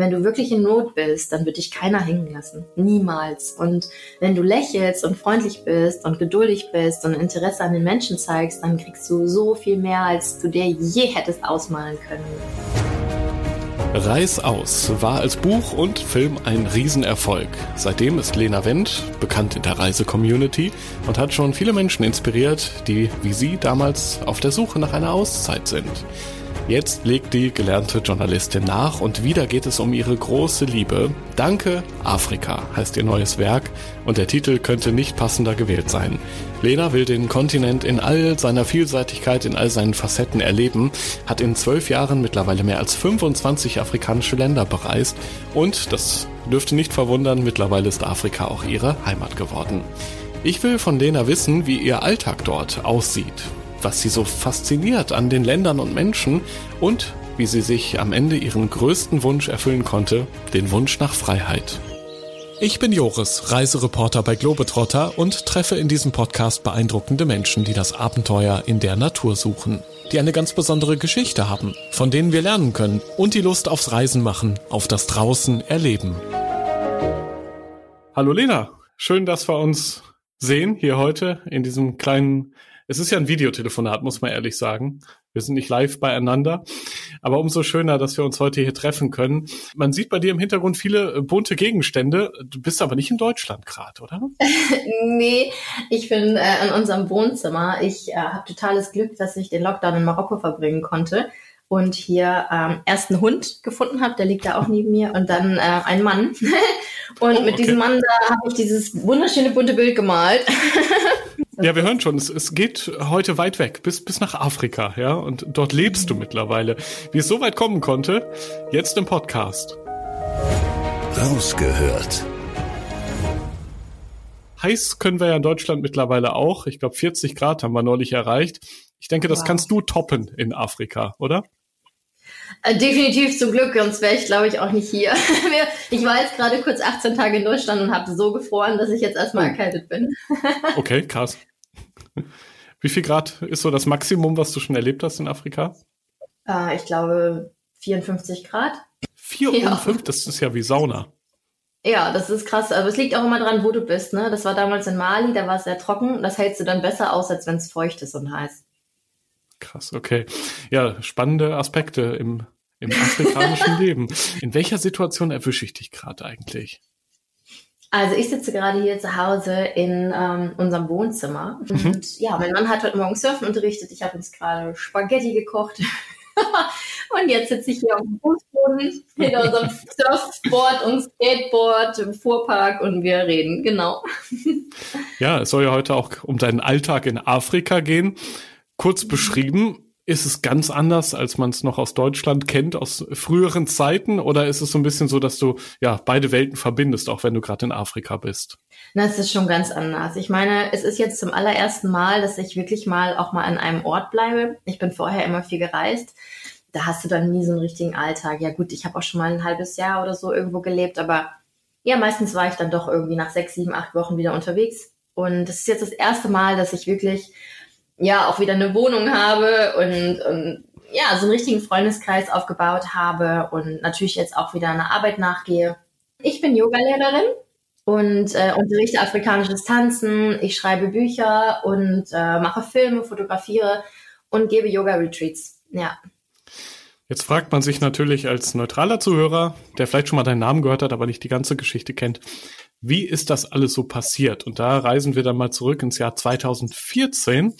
wenn du wirklich in Not bist, dann wird dich keiner hängen lassen. Niemals. Und wenn du lächelst und freundlich bist und geduldig bist und Interesse an den Menschen zeigst, dann kriegst du so viel mehr, als du dir je hättest ausmalen können. Reiß aus war als Buch und Film ein Riesenerfolg. Seitdem ist Lena Wendt bekannt in der Reise-Community und hat schon viele Menschen inspiriert, die wie sie damals auf der Suche nach einer Auszeit sind. Jetzt legt die gelernte Journalistin nach und wieder geht es um ihre große Liebe. Danke, Afrika heißt ihr neues Werk und der Titel könnte nicht passender gewählt sein. Lena will den Kontinent in all seiner Vielseitigkeit, in all seinen Facetten erleben, hat in zwölf Jahren mittlerweile mehr als 25 afrikanische Länder bereist und, das dürfte nicht verwundern, mittlerweile ist Afrika auch ihre Heimat geworden. Ich will von Lena wissen, wie ihr Alltag dort aussieht, was sie so fasziniert an den Ländern und Menschen und wie sie sich am Ende ihren größten Wunsch erfüllen konnte, den Wunsch nach Freiheit. Ich bin Joris, Reisereporter bei Globetrotter und treffe in diesem Podcast beeindruckende Menschen, die das Abenteuer in der Natur suchen, die eine ganz besondere Geschichte haben, von denen wir lernen können und die Lust aufs Reisen machen, auf das Draußen erleben. Hallo Lena, schön, dass wir uns sehen hier heute in diesem kleinen es ist ja ein Videotelefonat, muss man ehrlich sagen. Wir sind nicht live beieinander. Aber umso schöner, dass wir uns heute hier treffen können. Man sieht bei dir im Hintergrund viele äh, bunte Gegenstände. Du bist aber nicht in Deutschland gerade, oder? nee, ich bin äh, in unserem Wohnzimmer. Ich äh, habe totales Glück, dass ich den Lockdown in Marokko verbringen konnte und hier ähm, erst einen Hund gefunden habe, der liegt da auch neben mir, und dann äh, einen Mann. und oh, mit diesem Mann da habe ich dieses wunderschöne bunte Bild gemalt. Ja, wir hören schon, es, es geht heute weit weg, bis, bis nach Afrika, ja, und dort lebst du mittlerweile. Wie es so weit kommen konnte, jetzt im Podcast. Rausgehört. Heiß können wir ja in Deutschland mittlerweile auch. Ich glaube, 40 Grad haben wir neulich erreicht. Ich denke, das wow. kannst du toppen in Afrika, oder? Äh, definitiv zum Glück, sonst wäre ich, glaube ich, auch nicht hier. ich war jetzt gerade kurz 18 Tage in Deutschland und habe so gefroren, dass ich jetzt erstmal oh. erkältet bin. okay, krass. Wie viel Grad ist so das Maximum, was du schon erlebt hast in Afrika? Äh, ich glaube 54 Grad. 54? Ja. Das ist ja wie Sauna. Ja, das ist krass. Aber es liegt auch immer dran, wo du bist. Ne? Das war damals in Mali, da war es sehr trocken. Das hältst du dann besser aus, als wenn es feucht ist und heiß. Krass, okay. Ja, spannende Aspekte im, im afrikanischen Leben. In welcher Situation erwische ich dich gerade eigentlich? Also ich sitze gerade hier zu Hause in ähm, unserem Wohnzimmer mhm. und ja, mein Mann hat heute Morgen Surfen unterrichtet. Ich habe uns gerade Spaghetti gekocht und jetzt sitze ich hier auf dem Fußboden hinter unserem Surfboard und Skateboard im Fuhrpark und wir reden, genau. ja, es soll ja heute auch um deinen Alltag in Afrika gehen. Kurz beschrieben, ist es ganz anders, als man es noch aus Deutschland kennt, aus früheren Zeiten? Oder ist es so ein bisschen so, dass du ja beide Welten verbindest, auch wenn du gerade in Afrika bist? Na, es ist schon ganz anders. Ich meine, es ist jetzt zum allerersten Mal, dass ich wirklich mal auch mal an einem Ort bleibe. Ich bin vorher immer viel gereist. Da hast du dann nie so einen richtigen Alltag. Ja gut, ich habe auch schon mal ein halbes Jahr oder so irgendwo gelebt, aber ja, meistens war ich dann doch irgendwie nach sechs, sieben, acht Wochen wieder unterwegs. Und es ist jetzt das erste Mal, dass ich wirklich ja auch wieder eine Wohnung habe und, und ja, so einen richtigen Freundeskreis aufgebaut habe und natürlich jetzt auch wieder einer Arbeit nachgehe. Ich bin Yogalehrerin und äh, unterrichte afrikanisches Tanzen. Ich schreibe Bücher und äh, mache Filme, fotografiere und gebe Yoga-Retreats. Ja. Jetzt fragt man sich natürlich als neutraler Zuhörer, der vielleicht schon mal deinen Namen gehört hat, aber nicht die ganze Geschichte kennt, wie ist das alles so passiert? Und da reisen wir dann mal zurück ins Jahr 2014.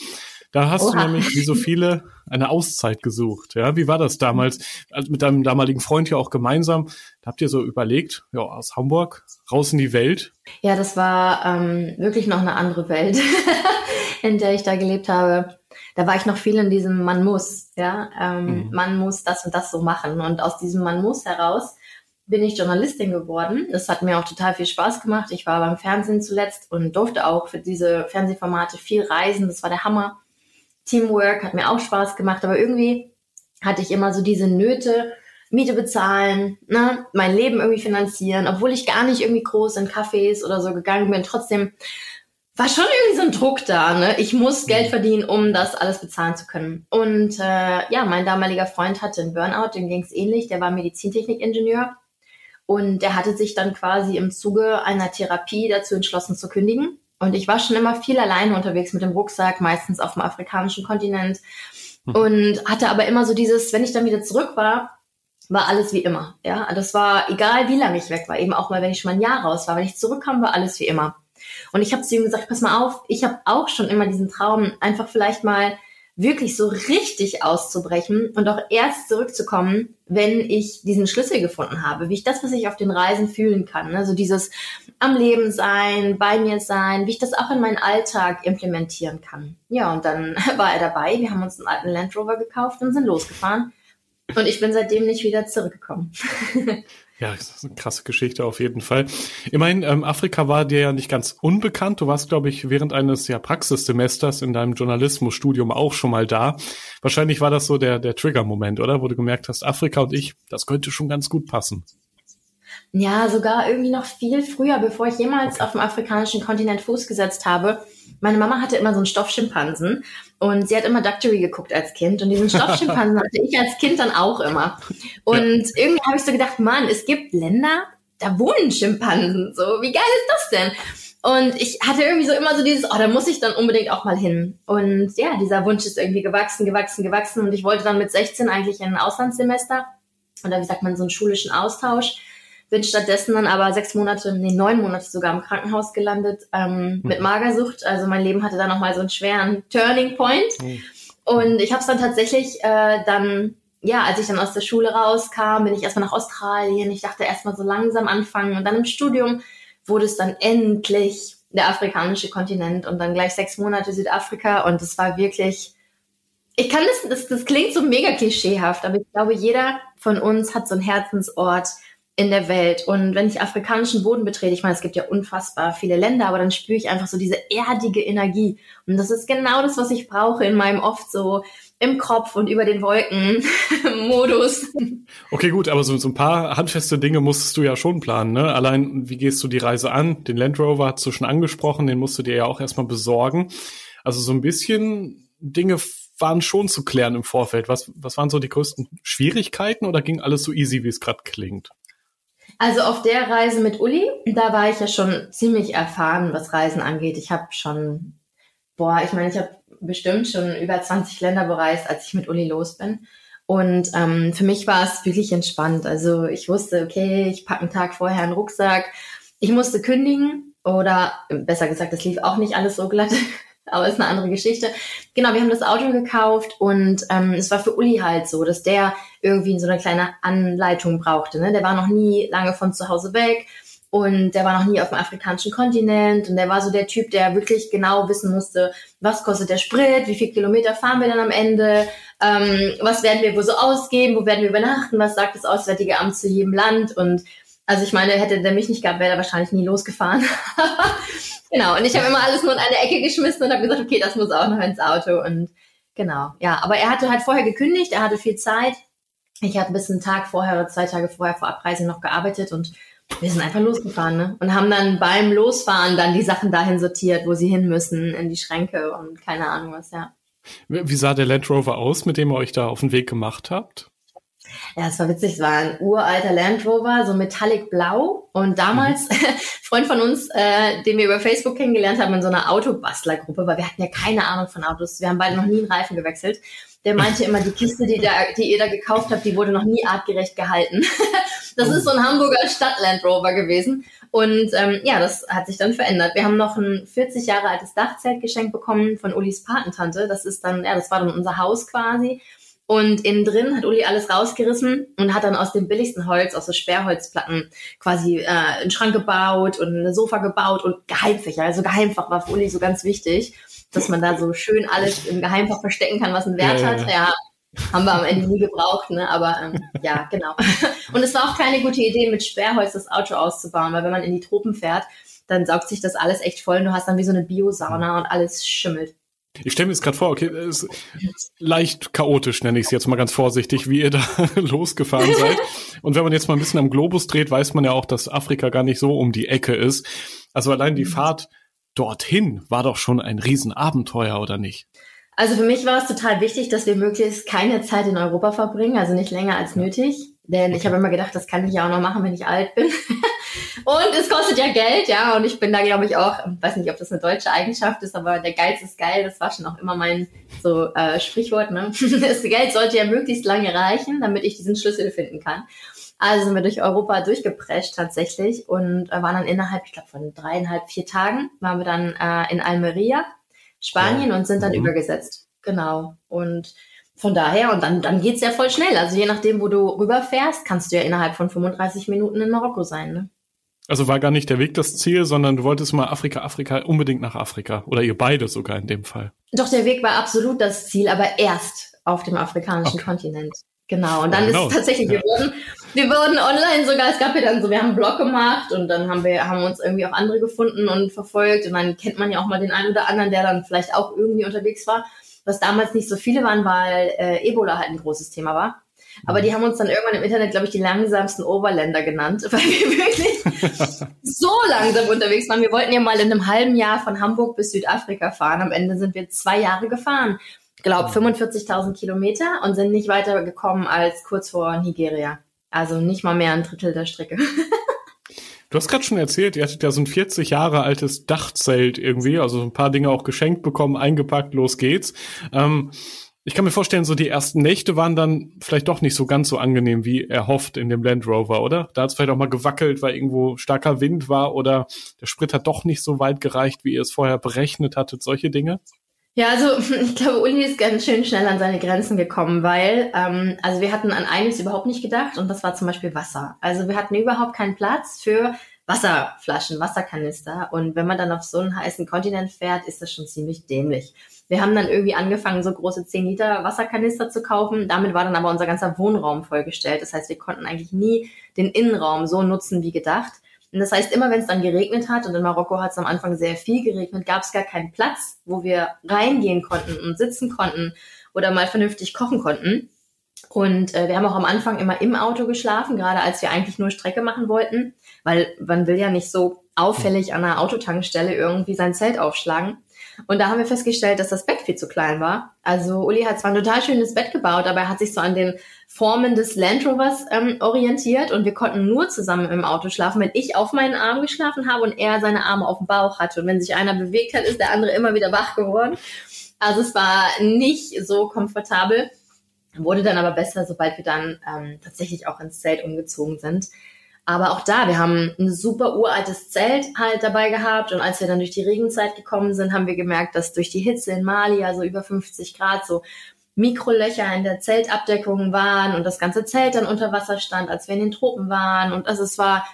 Da hast Oha. du nämlich, wie so viele, eine Auszeit gesucht. Ja, wie war das damals? Also mit deinem damaligen Freund ja auch gemeinsam. Da habt ihr so überlegt, ja, aus Hamburg raus in die Welt? Ja, das war ähm, wirklich noch eine andere Welt, in der ich da gelebt habe. Da war ich noch viel in diesem Man muss, ja, ähm, mhm. man muss das und das so machen. Und aus diesem Man muss heraus bin ich Journalistin geworden. Das hat mir auch total viel Spaß gemacht. Ich war beim Fernsehen zuletzt und durfte auch für diese Fernsehformate viel reisen. Das war der Hammer. Teamwork hat mir auch Spaß gemacht, aber irgendwie hatte ich immer so diese Nöte, Miete bezahlen, ne, mein Leben irgendwie finanzieren, obwohl ich gar nicht irgendwie groß in Cafés oder so gegangen bin. Trotzdem war schon irgendwie so ein Druck da. Ne? Ich muss Geld mhm. verdienen, um das alles bezahlen zu können. Und äh, ja, mein damaliger Freund hatte einen Burnout, dem ging es ähnlich. Der war Medizintechnikingenieur und der hatte sich dann quasi im Zuge einer Therapie dazu entschlossen zu kündigen. Und ich war schon immer viel alleine unterwegs mit dem Rucksack, meistens auf dem afrikanischen Kontinent. Mhm. Und hatte aber immer so dieses, wenn ich dann wieder zurück war, war alles wie immer. Ja, das war egal, wie lange ich weg war. Eben auch mal, wenn ich schon mal ein Jahr raus war. Wenn ich zurückkam, war alles wie immer. Und ich habe zu ihm gesagt, pass mal auf, ich habe auch schon immer diesen Traum, einfach vielleicht mal wirklich so richtig auszubrechen und auch erst zurückzukommen, wenn ich diesen Schlüssel gefunden habe, wie ich das, was ich auf den Reisen fühlen kann, also dieses am Leben sein, bei mir sein, wie ich das auch in meinen Alltag implementieren kann. Ja, und dann war er dabei, wir haben uns einen alten Land Rover gekauft und sind losgefahren und ich bin seitdem nicht wieder zurückgekommen. Ja, das ist eine krasse Geschichte auf jeden Fall. Immerhin, ähm, Afrika war dir ja nicht ganz unbekannt. Du warst, glaube ich, während eines ja, Praxissemesters in deinem Journalismusstudium auch schon mal da. Wahrscheinlich war das so der, der Trigger-Moment, oder? Wo du gemerkt hast, Afrika und ich, das könnte schon ganz gut passen. Ja, sogar irgendwie noch viel früher, bevor ich jemals okay. auf dem afrikanischen Kontinent Fuß gesetzt habe. Meine Mama hatte immer so einen Stoffschimpansen und sie hat immer Doctory geguckt als Kind und diesen Stoffschimpansen hatte ich als Kind dann auch immer. Und irgendwie habe ich so gedacht, Mann, es gibt Länder, da wohnen Schimpansen. So, wie geil ist das denn? Und ich hatte irgendwie so immer so dieses, oh, da muss ich dann unbedingt auch mal hin. Und ja, dieser Wunsch ist irgendwie gewachsen, gewachsen, gewachsen. Und ich wollte dann mit 16 eigentlich in ein Auslandssemester oder wie sagt man, so einen schulischen Austausch bin stattdessen dann aber sechs Monate, nee, neun Monate sogar im Krankenhaus gelandet ähm, mhm. mit Magersucht. Also mein Leben hatte dann nochmal so einen schweren Turning Point. Mhm. Und ich habe es dann tatsächlich äh, dann, ja, als ich dann aus der Schule rauskam, bin ich erstmal nach Australien. Ich dachte erstmal so langsam anfangen. Und dann im Studium wurde es dann endlich der afrikanische Kontinent und dann gleich sechs Monate Südafrika. Und es war wirklich, ich kann das, das, das klingt so mega klischeehaft, aber ich glaube, jeder von uns hat so einen Herzensort, in der Welt. Und wenn ich afrikanischen Boden betrete, ich meine, es gibt ja unfassbar viele Länder, aber dann spüre ich einfach so diese erdige Energie. Und das ist genau das, was ich brauche in meinem oft so im Kopf und über den Wolken Modus. Okay, gut, aber so, so ein paar handfeste Dinge musstest du ja schon planen, ne? Allein, wie gehst du die Reise an? Den Land Rover hast du schon angesprochen, den musst du dir ja auch erstmal besorgen. Also so ein bisschen Dinge waren schon zu klären im Vorfeld. Was, was waren so die größten Schwierigkeiten oder ging alles so easy, wie es gerade klingt? Also auf der Reise mit Uli, da war ich ja schon ziemlich erfahren, was Reisen angeht. Ich habe schon, boah, ich meine, ich habe bestimmt schon über 20 Länder bereist, als ich mit Uli los bin. Und ähm, für mich war es wirklich entspannt. Also ich wusste, okay, ich packe einen Tag vorher einen Rucksack. Ich musste kündigen oder besser gesagt, es lief auch nicht alles so glatt aber ist eine andere Geschichte. Genau, wir haben das Auto gekauft und ähm, es war für Uli halt so, dass der irgendwie so eine kleine Anleitung brauchte. Ne? Der war noch nie lange von zu Hause weg und der war noch nie auf dem afrikanischen Kontinent und der war so der Typ, der wirklich genau wissen musste, was kostet der Sprit, wie viel Kilometer fahren wir dann am Ende, ähm, was werden wir wo so ausgeben, wo werden wir übernachten, was sagt das Auswärtige Amt zu jedem Land und also ich meine, hätte der mich nicht gehabt, wäre er wahrscheinlich nie losgefahren. Genau, und ich habe immer alles nur in eine Ecke geschmissen und habe gesagt, okay, das muss auch noch ins Auto. Und genau, ja, aber er hatte halt vorher gekündigt, er hatte viel Zeit. Ich habe bis einen Tag vorher oder zwei Tage vorher vor Abreise noch gearbeitet und wir sind einfach losgefahren ne? und haben dann beim Losfahren dann die Sachen dahin sortiert, wo sie hin müssen, in die Schränke und keine Ahnung was, ja. Wie sah der Land Rover aus, mit dem ihr euch da auf den Weg gemacht habt? Ja, es war witzig. Es war ein uralter Land Rover, so metallic blau. Und damals, mhm. Freund von uns, äh, den wir über Facebook kennengelernt haben, in so einer Autobastlergruppe, weil wir hatten ja keine Ahnung von Autos. Wir haben beide noch nie einen Reifen gewechselt. Der meinte immer, die Kiste, die, da, die ihr da gekauft habt, die wurde noch nie artgerecht gehalten. das ist so ein Hamburger Stadt-Land Rover gewesen. Und ähm, ja, das hat sich dann verändert. Wir haben noch ein 40 Jahre altes Dachzelt geschenkt bekommen von Ulis Patentante. Das ist dann, ja, das war dann unser Haus quasi. Und innen drin hat Uli alles rausgerissen und hat dann aus dem billigsten Holz, aus so Sperrholzplatten, quasi äh, einen Schrank gebaut und ein Sofa gebaut und Geheimfächer. Also Geheimfach war für Uli so ganz wichtig, dass man da so schön alles im Geheimfach verstecken kann, was einen Wert ja, hat. Ja. ja. Haben wir am Ende nie gebraucht, ne? aber ähm, ja, genau. Und es war auch keine gute Idee, mit Sperrholz das Auto auszubauen, weil wenn man in die Tropen fährt, dann saugt sich das alles echt voll und du hast dann wie so eine Biosauna und alles schimmelt. Ich stelle mir jetzt gerade vor, okay, es ist leicht chaotisch, nenne ich es jetzt mal ganz vorsichtig, wie ihr da losgefahren seid. Und wenn man jetzt mal ein bisschen am Globus dreht, weiß man ja auch, dass Afrika gar nicht so um die Ecke ist. Also allein die mhm. Fahrt dorthin war doch schon ein Riesenabenteuer, oder nicht? Also für mich war es total wichtig, dass wir möglichst keine Zeit in Europa verbringen, also nicht länger als nötig. Denn ich habe immer gedacht, das kann ich ja auch noch machen, wenn ich alt bin. und es kostet ja Geld, ja. Und ich bin da, glaube ich, auch, weiß nicht, ob das eine deutsche Eigenschaft ist, aber der Geiz ist geil. Das war schon auch immer mein so äh, Sprichwort. Ne? Das Geld sollte ja möglichst lange reichen, damit ich diesen Schlüssel finden kann. Also sind wir durch Europa durchgeprescht tatsächlich und äh, waren dann innerhalb, ich glaube, von dreieinhalb, vier Tagen waren wir dann äh, in Almeria, Spanien ja. und sind dann mhm. übergesetzt. Genau. Und von daher, und dann, dann geht's ja voll schnell. Also je nachdem, wo du rüberfährst, kannst du ja innerhalb von 35 Minuten in Marokko sein. Ne? Also war gar nicht der Weg das Ziel, sondern du wolltest mal Afrika, Afrika, unbedingt nach Afrika. Oder ihr beide sogar in dem Fall. Doch, der Weg war absolut das Ziel, aber erst auf dem afrikanischen okay. Kontinent. Genau. Und dann ja, genau. ist tatsächlich, wir wurden, wir wurden online sogar, es gab ja dann so, wir haben einen Blog gemacht und dann haben wir, haben uns irgendwie auch andere gefunden und verfolgt. Und dann kennt man ja auch mal den einen oder anderen, der dann vielleicht auch irgendwie unterwegs war was damals nicht so viele waren, weil äh, Ebola halt ein großes Thema war. Aber die haben uns dann irgendwann im Internet, glaube ich, die langsamsten Overländer genannt, weil wir wirklich so langsam unterwegs waren. Wir wollten ja mal in einem halben Jahr von Hamburg bis Südafrika fahren. Am Ende sind wir zwei Jahre gefahren. Ich glaube 45.000 Kilometer und sind nicht weiter gekommen als kurz vor Nigeria. Also nicht mal mehr ein Drittel der Strecke. Du hast gerade schon erzählt, ihr hattet ja so ein 40 Jahre altes Dachzelt irgendwie, also ein paar Dinge auch geschenkt bekommen, eingepackt, los geht's. Ähm, ich kann mir vorstellen, so die ersten Nächte waren dann vielleicht doch nicht so ganz so angenehm wie erhofft in dem Land Rover, oder? Da hat es vielleicht auch mal gewackelt, weil irgendwo starker Wind war oder der Sprit hat doch nicht so weit gereicht, wie ihr es vorher berechnet hattet, solche Dinge? Ja, also ich glaube, Uli ist ganz schön schnell an seine Grenzen gekommen, weil ähm, also wir hatten an eines überhaupt nicht gedacht und das war zum Beispiel Wasser. Also wir hatten überhaupt keinen Platz für Wasserflaschen, Wasserkanister und wenn man dann auf so einen heißen Kontinent fährt, ist das schon ziemlich dämlich. Wir haben dann irgendwie angefangen, so große 10 Liter Wasserkanister zu kaufen. Damit war dann aber unser ganzer Wohnraum vollgestellt. Das heißt, wir konnten eigentlich nie den Innenraum so nutzen wie gedacht. Und das heißt, immer wenn es dann geregnet hat, und in Marokko hat es am Anfang sehr viel geregnet, gab es gar keinen Platz, wo wir reingehen konnten und sitzen konnten oder mal vernünftig kochen konnten. Und äh, wir haben auch am Anfang immer im Auto geschlafen, gerade als wir eigentlich nur Strecke machen wollten, weil man will ja nicht so auffällig an einer Autotankstelle irgendwie sein Zelt aufschlagen. Und da haben wir festgestellt, dass das Bett viel zu klein war. Also Uli hat zwar ein total schönes Bett gebaut, aber er hat sich so an den Formen des Land Rovers ähm, orientiert und wir konnten nur zusammen im Auto schlafen, wenn ich auf meinen Arm geschlafen habe und er seine Arme auf dem Bauch hatte. Und wenn sich einer bewegt hat, ist der andere immer wieder wach geworden. Also es war nicht so komfortabel, wurde dann aber besser, sobald wir dann ähm, tatsächlich auch ins Zelt umgezogen sind. Aber auch da, wir haben ein super uraltes Zelt halt dabei gehabt und als wir dann durch die Regenzeit gekommen sind, haben wir gemerkt, dass durch die Hitze in Mali, also über 50 Grad, so Mikrolöcher in der Zeltabdeckung waren und das ganze Zelt dann unter Wasser stand, als wir in den Tropen waren. Und also es war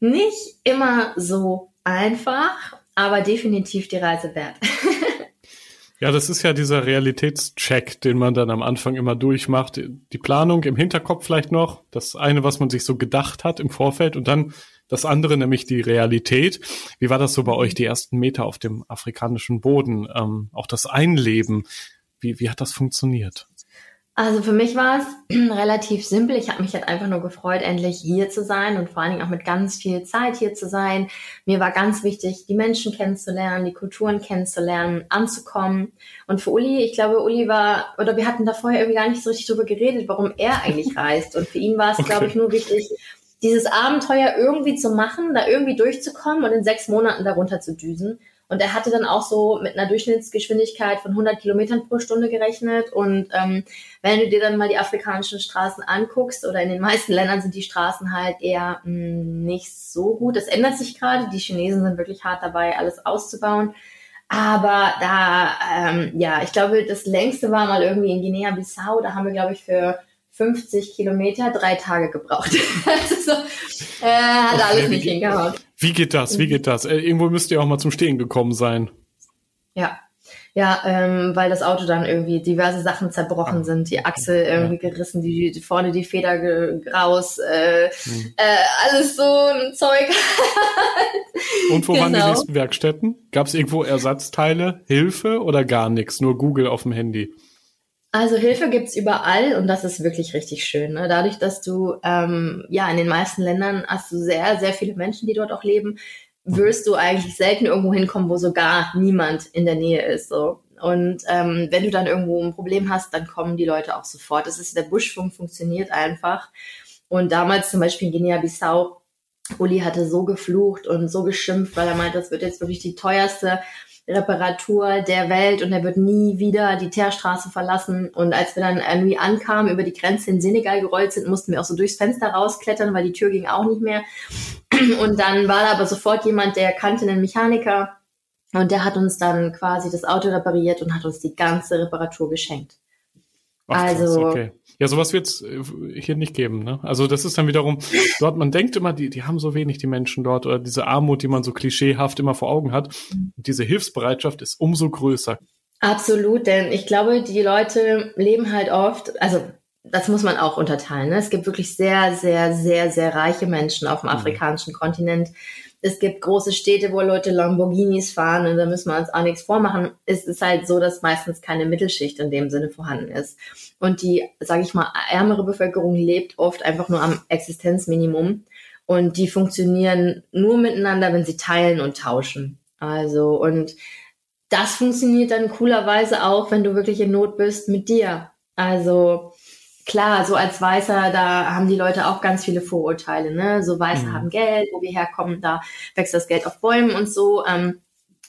nicht immer so einfach, aber definitiv die Reise wert. Ja, das ist ja dieser Realitätscheck, den man dann am Anfang immer durchmacht. Die Planung im Hinterkopf vielleicht noch, das eine, was man sich so gedacht hat im Vorfeld und dann das andere, nämlich die Realität. Wie war das so bei euch, die ersten Meter auf dem afrikanischen Boden? Ähm, auch das Einleben, wie, wie hat das funktioniert? Also für mich war es relativ simpel. Ich habe mich halt einfach nur gefreut, endlich hier zu sein und vor allen Dingen auch mit ganz viel Zeit hier zu sein. Mir war ganz wichtig, die Menschen kennenzulernen, die Kulturen kennenzulernen, anzukommen. Und für Uli, ich glaube, Uli war, oder wir hatten da vorher irgendwie gar nicht so richtig drüber geredet, warum er eigentlich reist. Und für ihn war es, okay. glaube ich, nur wichtig, dieses Abenteuer irgendwie zu machen, da irgendwie durchzukommen und in sechs Monaten darunter zu düsen. Und er hatte dann auch so mit einer Durchschnittsgeschwindigkeit von 100 Kilometern pro Stunde gerechnet. Und ähm, wenn du dir dann mal die afrikanischen Straßen anguckst, oder in den meisten Ländern sind die Straßen halt eher mh, hm, nicht so gut. Das ändert sich gerade. Die Chinesen sind wirklich hart dabei, alles auszubauen. Aber da, ähm, ja, ich glaube, das längste war mal irgendwie in Guinea-Bissau. Da haben wir, glaube ich, für 50 Kilometer drei Tage gebraucht. also, äh, hat alles nicht hingehauen. Wie geht das? Wie geht das? Äh, irgendwo müsst ihr auch mal zum Stehen gekommen sein. Ja. Ja, ähm, weil das Auto dann irgendwie diverse Sachen zerbrochen ah, sind, die Achse irgendwie ja. gerissen, die, die, vorne die Feder raus, äh, hm. äh, alles so ein Zeug. Und wo genau. waren die genau. nächsten Werkstätten? Gab es irgendwo Ersatzteile, Hilfe oder gar nichts? Nur Google auf dem Handy? Also Hilfe gibt's überall und das ist wirklich richtig schön. Ne? Dadurch, dass du ähm, ja in den meisten Ländern hast du sehr, sehr viele Menschen, die dort auch leben, wirst du eigentlich selten irgendwo hinkommen, wo sogar niemand in der Nähe ist. So. Und ähm, wenn du dann irgendwo ein Problem hast, dann kommen die Leute auch sofort. Das ist der Buschfunk funktioniert einfach. Und damals zum Beispiel in Guinea-Bissau, Uli hatte so geflucht und so geschimpft, weil er meinte, das wird jetzt wirklich die teuerste Reparatur der Welt und er wird nie wieder die Teerstraße verlassen. Und als wir dann irgendwie ankamen, über die Grenze in Senegal gerollt sind, mussten wir auch so durchs Fenster rausklettern, weil die Tür ging auch nicht mehr. Und dann war da aber sofort jemand, der kannte einen Mechaniker und der hat uns dann quasi das Auto repariert und hat uns die ganze Reparatur geschenkt. Ach, also okay. Ja, sowas wird es äh, hier nicht geben. Ne? Also das ist dann wiederum, dort, man denkt immer, die, die haben so wenig, die Menschen dort, oder diese Armut, die man so klischeehaft immer vor Augen hat. Und diese Hilfsbereitschaft ist umso größer. Absolut, denn ich glaube, die Leute leben halt oft, also das muss man auch unterteilen. Ne? Es gibt wirklich sehr, sehr, sehr, sehr reiche Menschen auf dem mhm. afrikanischen mhm. Kontinent, es gibt große Städte, wo Leute Lamborghinis fahren und da müssen wir uns auch nichts vormachen. Es ist halt so, dass meistens keine Mittelschicht in dem Sinne vorhanden ist. Und die, sage ich mal, ärmere Bevölkerung lebt oft einfach nur am Existenzminimum. Und die funktionieren nur miteinander, wenn sie teilen und tauschen. Also, und das funktioniert dann coolerweise auch, wenn du wirklich in Not bist mit dir. Also, klar, so als Weißer, da haben die Leute auch ganz viele Vorurteile, ne? So Weiße mhm. haben Geld, wo wir herkommen, da wächst das Geld auf Bäumen und so. Ähm,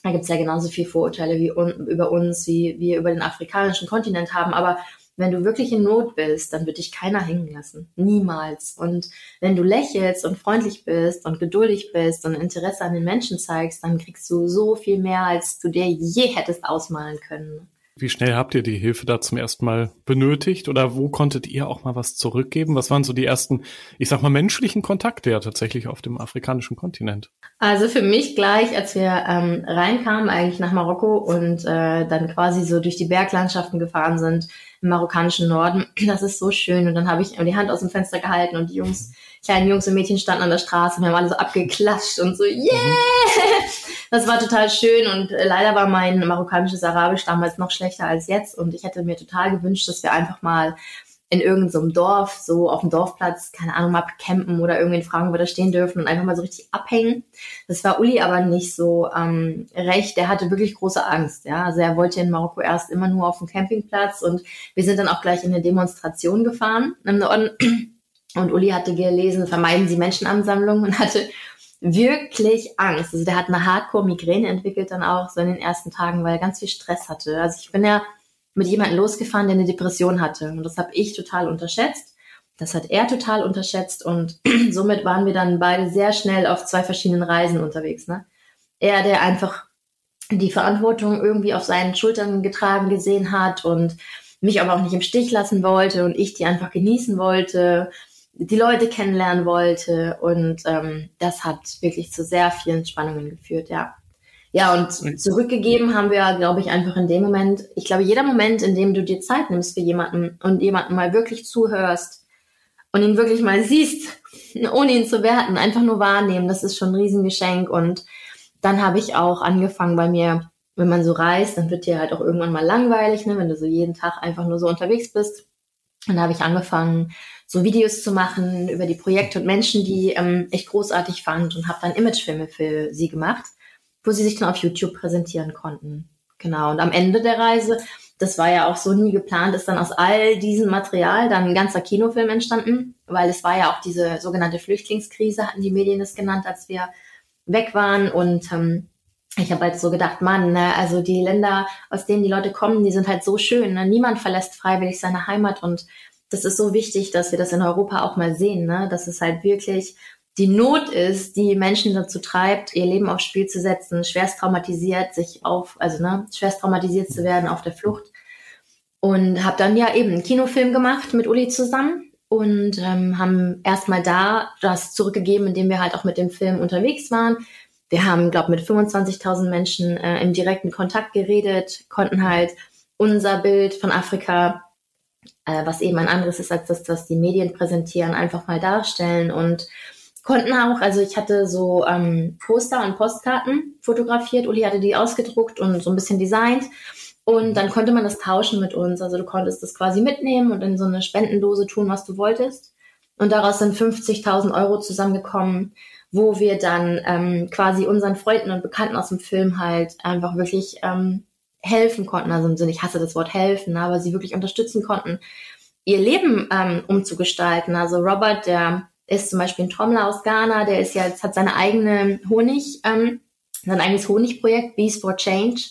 da gibt's ja genauso viele Vorurteile wie un über uns, wie wir über den afrikanischen Kontinent haben. Aber wenn du wirklich in Not bist, dann wird dich keiner hängen lassen. Niemals. Und wenn du lächelst und freundlich bist und geduldig bist und Interesse an den Menschen zeigst, dann kriegst du so viel mehr, als du dir je hättest ausmalen können. Wie schnell habt ihr die Hilfe da zum ersten Mal benötigt oder wo konntet ihr auch mal was zurückgeben? Was waren so die ersten, ich sag mal, menschlichen Kontakte ja tatsächlich auf dem afrikanischen Kontinent? Also für mich gleich, als wir ähm, reinkamen eigentlich nach Marokko und äh, dann quasi so durch die Berglandschaften gefahren sind im marokkanischen Norden, das ist so schön. Und dann habe ich die Hand aus dem Fenster gehalten und die Jungs, kleinen Jungs und Mädchen standen an der Straße und wir haben alle so abgeklatscht und so, yeah! Das war total schön und äh, leider war mein marokkanisches Arabisch damals noch schlechter als jetzt und ich hätte mir total gewünscht, dass wir einfach mal in irgendeinem so Dorf, so auf dem Dorfplatz, keine Ahnung, mal campen oder irgendwen fragen, wo da stehen dürfen und einfach mal so richtig abhängen. Das war Uli aber nicht so ähm, recht. Der hatte wirklich große Angst. Ja, also er wollte in Marokko erst immer nur auf dem Campingplatz und wir sind dann auch gleich in eine Demonstration gefahren im Norden. Und Uli hatte gelesen, vermeiden Sie Menschenansammlungen und hatte wirklich Angst. Also der hat eine Hardcore-Migräne entwickelt dann auch so in den ersten Tagen, weil er ganz viel Stress hatte. Also ich bin ja mit jemandem losgefahren, der eine Depression hatte. Und das habe ich total unterschätzt. Das hat er total unterschätzt und somit waren wir dann beide sehr schnell auf zwei verschiedenen Reisen unterwegs. Ne? Er, der einfach die Verantwortung irgendwie auf seinen Schultern getragen gesehen hat und mich aber auch nicht im Stich lassen wollte und ich die einfach genießen wollte die Leute kennenlernen wollte und ähm, das hat wirklich zu sehr vielen Spannungen geführt, ja. Ja, und zurückgegeben haben wir, glaube ich, einfach in dem Moment, ich glaube, jeder Moment, in dem du dir Zeit nimmst für jemanden und jemanden mal wirklich zuhörst und ihn wirklich mal siehst, ohne ihn zu werten, einfach nur wahrnehmen, das ist schon ein Riesengeschenk. Und dann habe ich auch angefangen bei mir, wenn man so reist, dann wird dir halt auch irgendwann mal langweilig, ne, wenn du so jeden Tag einfach nur so unterwegs bist. Und da habe ich angefangen, so Videos zu machen über die Projekte und Menschen, die ähm, ich großartig fand und habe dann Imagefilme für sie gemacht, wo sie sich dann auf YouTube präsentieren konnten. Genau. Und am Ende der Reise, das war ja auch so nie geplant, ist dann aus all diesem Material dann ein ganzer Kinofilm entstanden, weil es war ja auch diese sogenannte Flüchtlingskrise, hatten die Medien es genannt, als wir weg waren und ähm, ich habe halt so gedacht, Mann, ne, also die Länder, aus denen die Leute kommen, die sind halt so schön. Ne? Niemand verlässt freiwillig seine Heimat und das ist so wichtig, dass wir das in Europa auch mal sehen, ne? dass es halt wirklich die Not ist, die Menschen dazu treibt, ihr Leben aufs Spiel zu setzen, schwerst traumatisiert, sich auf, also ne, schwerst traumatisiert zu werden auf der Flucht. Und habe dann ja eben einen Kinofilm gemacht mit Uli zusammen und ähm, haben erstmal da das zurückgegeben, indem wir halt auch mit dem Film unterwegs waren. Wir haben, glaube mit 25.000 Menschen äh, im direkten Kontakt geredet, konnten halt unser Bild von Afrika, äh, was eben ein anderes ist als das, was die Medien präsentieren, einfach mal darstellen und konnten auch, also ich hatte so ähm, Poster und Postkarten fotografiert, Uli hatte die ausgedruckt und so ein bisschen designt und dann konnte man das tauschen mit uns. Also du konntest das quasi mitnehmen und in so eine Spendendose tun, was du wolltest. Und daraus sind 50.000 Euro zusammengekommen, wo wir dann ähm, quasi unseren Freunden und Bekannten aus dem Film halt einfach wirklich ähm, helfen konnten. Also im Sinne, ich hasse das Wort helfen, aber sie wirklich unterstützen konnten, ihr Leben ähm, umzugestalten. Also Robert, der ist zum Beispiel ein Trommler aus Ghana, der ist jetzt, hat seine eigene Honig, ähm, sein eigenes Honigprojekt, Bees for Change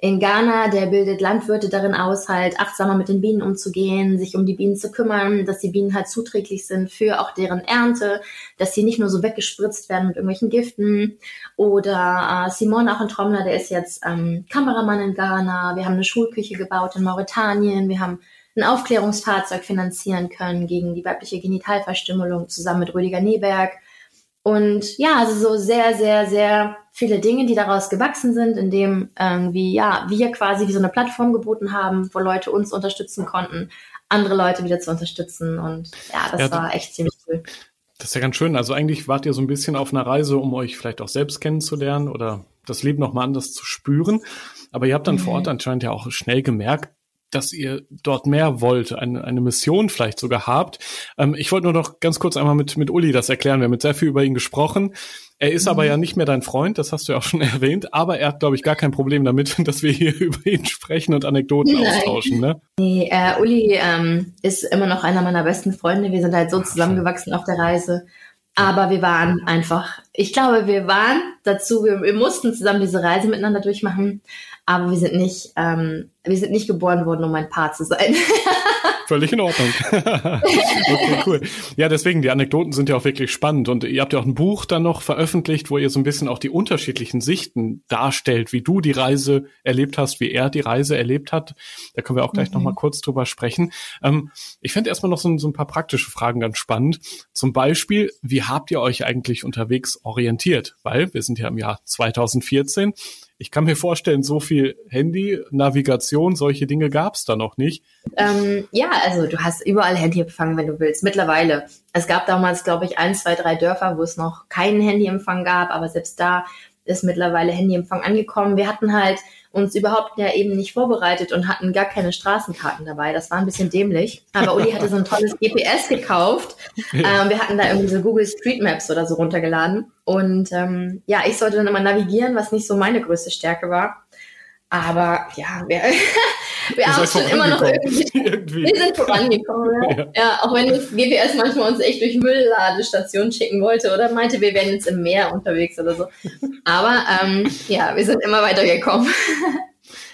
in Ghana, der bildet Landwirte darin aus, halt achtsamer mit den Bienen umzugehen, sich um die Bienen zu kümmern, dass die Bienen halt zuträglich sind für auch deren Ernte, dass sie nicht nur so weggespritzt werden mit irgendwelchen Giften. Oder äh, Simon, auch ein Trommler, der ist jetzt ähm, Kameramann in Ghana. Wir haben eine Schulküche gebaut in Mauretanien. Wir haben ein Aufklärungsfahrzeug finanzieren können gegen die weibliche Genitalverstümmelung zusammen mit Rüdiger Neberg. Und ja, also so sehr, sehr, sehr viele Dinge, die daraus gewachsen sind, indem irgendwie, ja, wir quasi wie so eine Plattform geboten haben, wo Leute uns unterstützen konnten, andere Leute wieder zu unterstützen. Und ja, das ja, war echt ziemlich cool. Das ist ja ganz schön. Also eigentlich wart ihr so ein bisschen auf einer Reise, um euch vielleicht auch selbst kennenzulernen oder das Leben nochmal anders zu spüren. Aber ihr habt dann mhm. vor Ort anscheinend ja auch schnell gemerkt, dass ihr dort mehr wollt, eine, eine Mission vielleicht sogar habt. Ähm, ich wollte nur noch ganz kurz einmal mit, mit Uli das erklären. Wir haben mit sehr viel über ihn gesprochen. Er ist mhm. aber ja nicht mehr dein Freund, das hast du ja auch schon erwähnt, aber er hat, glaube ich, gar kein Problem damit, dass wir hier über ihn sprechen und Anekdoten Nein. austauschen. Ne? Nee, äh, Uli ähm, ist immer noch einer meiner besten Freunde. Wir sind halt so zusammengewachsen auf der Reise. Aber wir waren einfach, ich glaube, wir waren dazu, wir, wir mussten zusammen diese Reise miteinander durchmachen aber wir sind nicht, ähm, wir sind nicht geboren worden, um ein Paar zu sein. Völlig in Ordnung. okay, cool. Ja, deswegen, die Anekdoten sind ja auch wirklich spannend. Und ihr habt ja auch ein Buch dann noch veröffentlicht, wo ihr so ein bisschen auch die unterschiedlichen Sichten darstellt, wie du die Reise erlebt hast, wie er die Reise erlebt hat. Da können wir auch gleich mhm. noch mal kurz drüber sprechen. Ähm, ich fände erstmal noch so, so ein paar praktische Fragen ganz spannend. Zum Beispiel, wie habt ihr euch eigentlich unterwegs orientiert? Weil wir sind ja im Jahr 2014 ich kann mir vorstellen, so viel Handy, Navigation, solche Dinge gab es da noch nicht. Ähm, ja, also du hast überall Handyempfang, wenn du willst. Mittlerweile. Es gab damals, glaube ich, ein, zwei, drei Dörfer, wo es noch keinen Handyempfang gab, aber selbst da ist mittlerweile Handyempfang angekommen. Wir hatten halt uns überhaupt ja eben nicht vorbereitet und hatten gar keine Straßenkarten dabei. Das war ein bisschen dämlich. Aber Uli hatte so ein tolles GPS gekauft. Ähm, wir hatten da irgendwie so Google Street Maps oder so runtergeladen. Und ähm, ja, ich sollte dann immer navigieren, was nicht so meine größte Stärke war. Aber ja, wir, wir haben schon immer noch irgendwie, irgendwie, Wir sind vorangekommen. Ja. ja. auch wenn das GPS manchmal uns echt durch Müllladestationen schicken wollte oder meinte, wir wären jetzt im Meer unterwegs oder so. Aber ähm, ja, wir sind immer weitergekommen.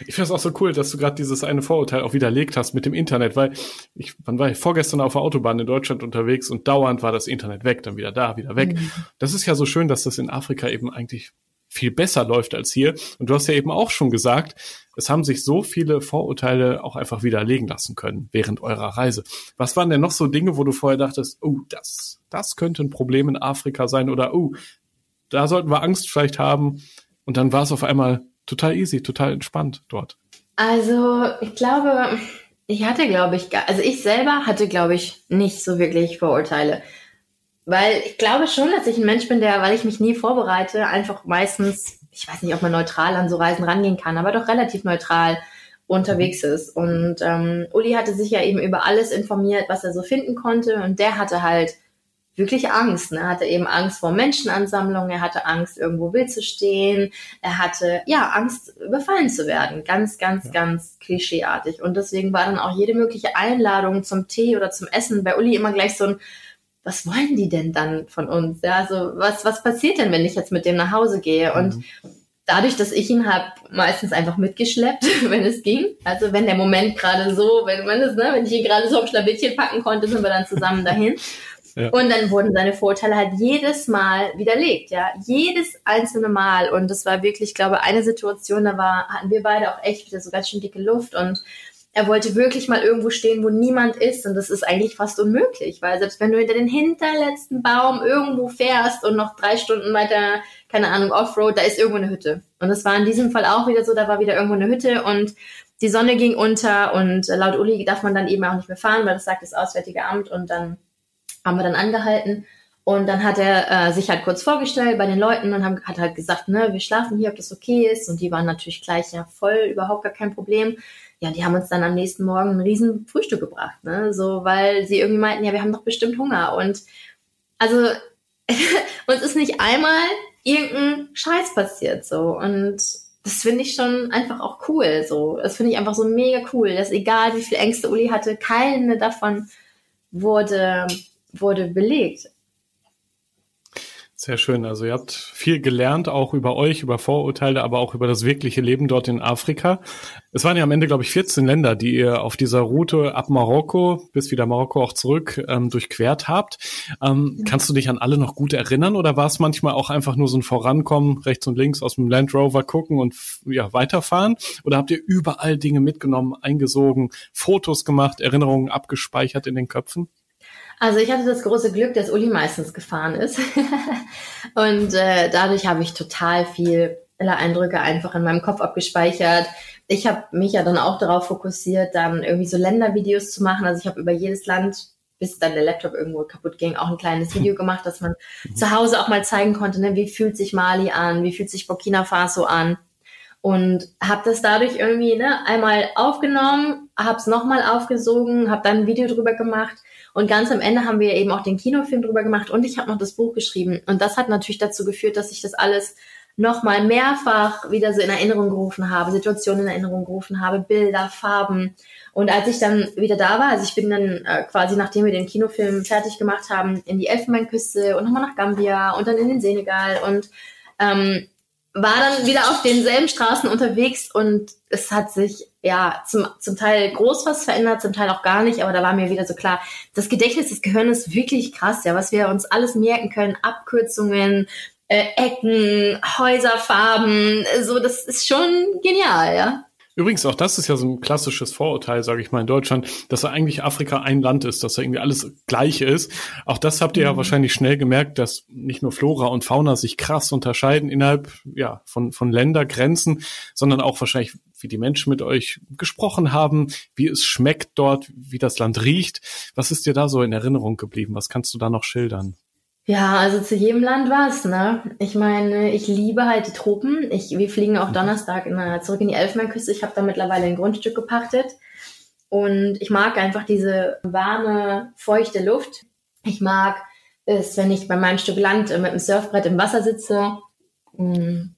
Ich finde es auch so cool, dass du gerade dieses eine Vorurteil auch widerlegt hast mit dem Internet, weil ich, wann war ich vorgestern auf der Autobahn in Deutschland unterwegs und dauernd war das Internet weg, dann wieder da, wieder weg. Mhm. Das ist ja so schön, dass das in Afrika eben eigentlich viel besser läuft als hier. Und du hast ja eben auch schon gesagt, es haben sich so viele Vorurteile auch einfach widerlegen lassen können während eurer Reise. Was waren denn noch so Dinge, wo du vorher dachtest, oh, das, das könnte ein Problem in Afrika sein oder oh, da sollten wir Angst vielleicht haben. Und dann war es auf einmal total easy, total entspannt dort. Also, ich glaube, ich hatte, glaube ich, also ich selber hatte, glaube ich, nicht so wirklich Vorurteile. Weil ich glaube schon, dass ich ein Mensch bin, der, weil ich mich nie vorbereite, einfach meistens, ich weiß nicht, ob man neutral an so Reisen rangehen kann, aber doch relativ neutral unterwegs ist. Und ähm, Uli hatte sich ja eben über alles informiert, was er so finden konnte. Und der hatte halt wirklich Angst. Ne? Er hatte eben Angst vor Menschenansammlungen, er hatte Angst, irgendwo wild zu stehen, er hatte ja Angst, überfallen zu werden. Ganz, ganz, ja. ganz klischeeartig. Und deswegen war dann auch jede mögliche Einladung zum Tee oder zum Essen bei Uli immer gleich so ein was wollen die denn dann von uns? Ja, also was, was passiert denn, wenn ich jetzt mit dem nach Hause gehe? Und mhm. dadurch, dass ich ihn habe meistens einfach mitgeschleppt, wenn es ging. Also wenn der Moment gerade so, wenn man es, ne, wenn ich ihn gerade so auf Schlawittchen packen konnte, sind wir dann zusammen dahin. Ja. Und dann wurden seine Vorurteile halt jedes Mal widerlegt, ja. Jedes einzelne Mal. Und das war wirklich, ich glaube, eine Situation, da war, hatten wir beide auch echt wieder so ganz schön dicke Luft und er wollte wirklich mal irgendwo stehen, wo niemand ist. Und das ist eigentlich fast unmöglich, weil selbst wenn du hinter den hinterletzten Baum irgendwo fährst und noch drei Stunden weiter, keine Ahnung, Offroad, da ist irgendwo eine Hütte. Und das war in diesem Fall auch wieder so, da war wieder irgendwo eine Hütte und die Sonne ging unter und laut Uli darf man dann eben auch nicht mehr fahren, weil das sagt das Auswärtige Amt und dann haben wir dann angehalten. Und dann hat er äh, sich halt kurz vorgestellt bei den Leuten und haben, hat halt gesagt, ne, wir schlafen hier, ob das okay ist. Und die waren natürlich gleich ja voll, überhaupt gar kein Problem ja, die haben uns dann am nächsten Morgen ein riesen Frühstück gebracht, ne? So, weil sie irgendwie meinten, ja, wir haben doch bestimmt Hunger. Und also uns ist nicht einmal irgendein Scheiß passiert so. Und das finde ich schon einfach auch cool. So, das finde ich einfach so mega cool, dass egal wie viel Ängste Uli hatte, keine davon wurde wurde belegt. Sehr schön. Also ihr habt viel gelernt, auch über euch, über Vorurteile, aber auch über das wirkliche Leben dort in Afrika. Es waren ja am Ende, glaube ich, 14 Länder, die ihr auf dieser Route ab Marokko bis wieder Marokko auch zurück ähm, durchquert habt. Ähm, ja. Kannst du dich an alle noch gut erinnern oder war es manchmal auch einfach nur so ein Vorankommen, rechts und links aus dem Land Rover gucken und ja, weiterfahren? Oder habt ihr überall Dinge mitgenommen, eingesogen, Fotos gemacht, Erinnerungen abgespeichert in den Köpfen? Also ich hatte das große Glück, dass Uli meistens gefahren ist. und äh, dadurch habe ich total viele Eindrücke einfach in meinem Kopf abgespeichert. Ich habe mich ja dann auch darauf fokussiert, dann irgendwie so Ländervideos zu machen. Also ich habe über jedes Land, bis dann der Laptop irgendwo kaputt ging, auch ein kleines Video gemacht, dass man mhm. zu Hause auch mal zeigen konnte, ne, wie fühlt sich Mali an, wie fühlt sich Burkina Faso an. Und habe das dadurch irgendwie ne, einmal aufgenommen, habe es nochmal aufgesogen, habe dann ein Video drüber gemacht und ganz am Ende haben wir eben auch den Kinofilm drüber gemacht und ich habe noch das Buch geschrieben. Und das hat natürlich dazu geführt, dass ich das alles nochmal mehrfach wieder so in Erinnerung gerufen habe, Situationen in Erinnerung gerufen habe, Bilder, Farben. Und als ich dann wieder da war, also ich bin dann äh, quasi, nachdem wir den Kinofilm fertig gemacht haben, in die Elfenbeinküste und nochmal nach Gambia und dann in den Senegal und ähm, war dann wieder auf denselben Straßen unterwegs und es hat sich ja zum, zum Teil groß was verändert, zum Teil auch gar nicht, aber da war mir wieder so klar, das Gedächtnis des Gehirns ist wirklich krass, ja, was wir uns alles merken können, Abkürzungen, äh, Ecken, Häuserfarben, so, das ist schon genial, ja. Übrigens, auch das ist ja so ein klassisches Vorurteil, sage ich mal, in Deutschland, dass eigentlich Afrika ein Land ist, dass da irgendwie alles gleich ist. Auch das habt ihr mhm. ja wahrscheinlich schnell gemerkt, dass nicht nur Flora und Fauna sich krass unterscheiden innerhalb ja, von, von Ländergrenzen, sondern auch wahrscheinlich, wie die Menschen mit euch gesprochen haben, wie es schmeckt dort, wie das Land riecht. Was ist dir da so in Erinnerung geblieben? Was kannst du da noch schildern? Ja, also zu jedem Land was, ne? Ich meine, ich liebe halt die Tropen. Ich, wir fliegen auch mhm. Donnerstag in, zurück in die Elfenbeinküste. Ich habe da mittlerweile ein Grundstück gepachtet. Und ich mag einfach diese warme, feuchte Luft. Ich mag es, wenn ich bei meinem Stück Land mit dem Surfbrett im Wasser sitze. Mm,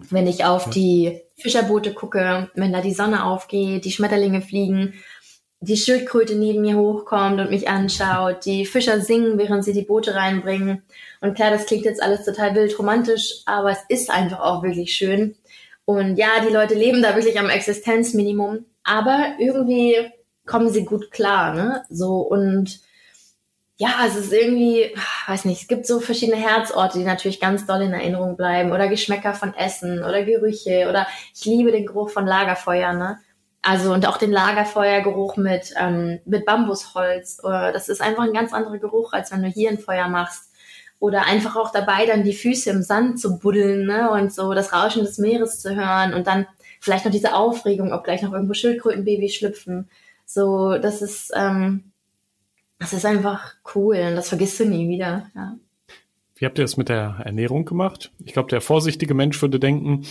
wenn ich auf die Fischerboote gucke, wenn da die Sonne aufgeht, die Schmetterlinge fliegen die Schildkröte neben mir hochkommt und mich anschaut, die Fischer singen, während sie die Boote reinbringen. Und klar, das klingt jetzt alles total wild romantisch, aber es ist einfach auch wirklich schön. Und ja, die Leute leben da wirklich am Existenzminimum, aber irgendwie kommen sie gut klar, ne? So und ja, es ist irgendwie, weiß nicht, es gibt so verschiedene Herzorte, die natürlich ganz doll in Erinnerung bleiben oder Geschmäcker von Essen oder Gerüche oder ich liebe den Geruch von Lagerfeuer, ne? Also und auch den Lagerfeuergeruch mit, ähm, mit Bambusholz. Äh, das ist einfach ein ganz anderer Geruch, als wenn du hier ein Feuer machst. Oder einfach auch dabei dann die Füße im Sand zu buddeln ne? und so das Rauschen des Meeres zu hören und dann vielleicht noch diese Aufregung, ob gleich noch irgendwo Schildkrötenbabys schlüpfen. So, das ist, ähm, das ist einfach cool und das vergisst du nie wieder. Ja. Wie habt ihr das mit der Ernährung gemacht? Ich glaube, der vorsichtige Mensch würde denken,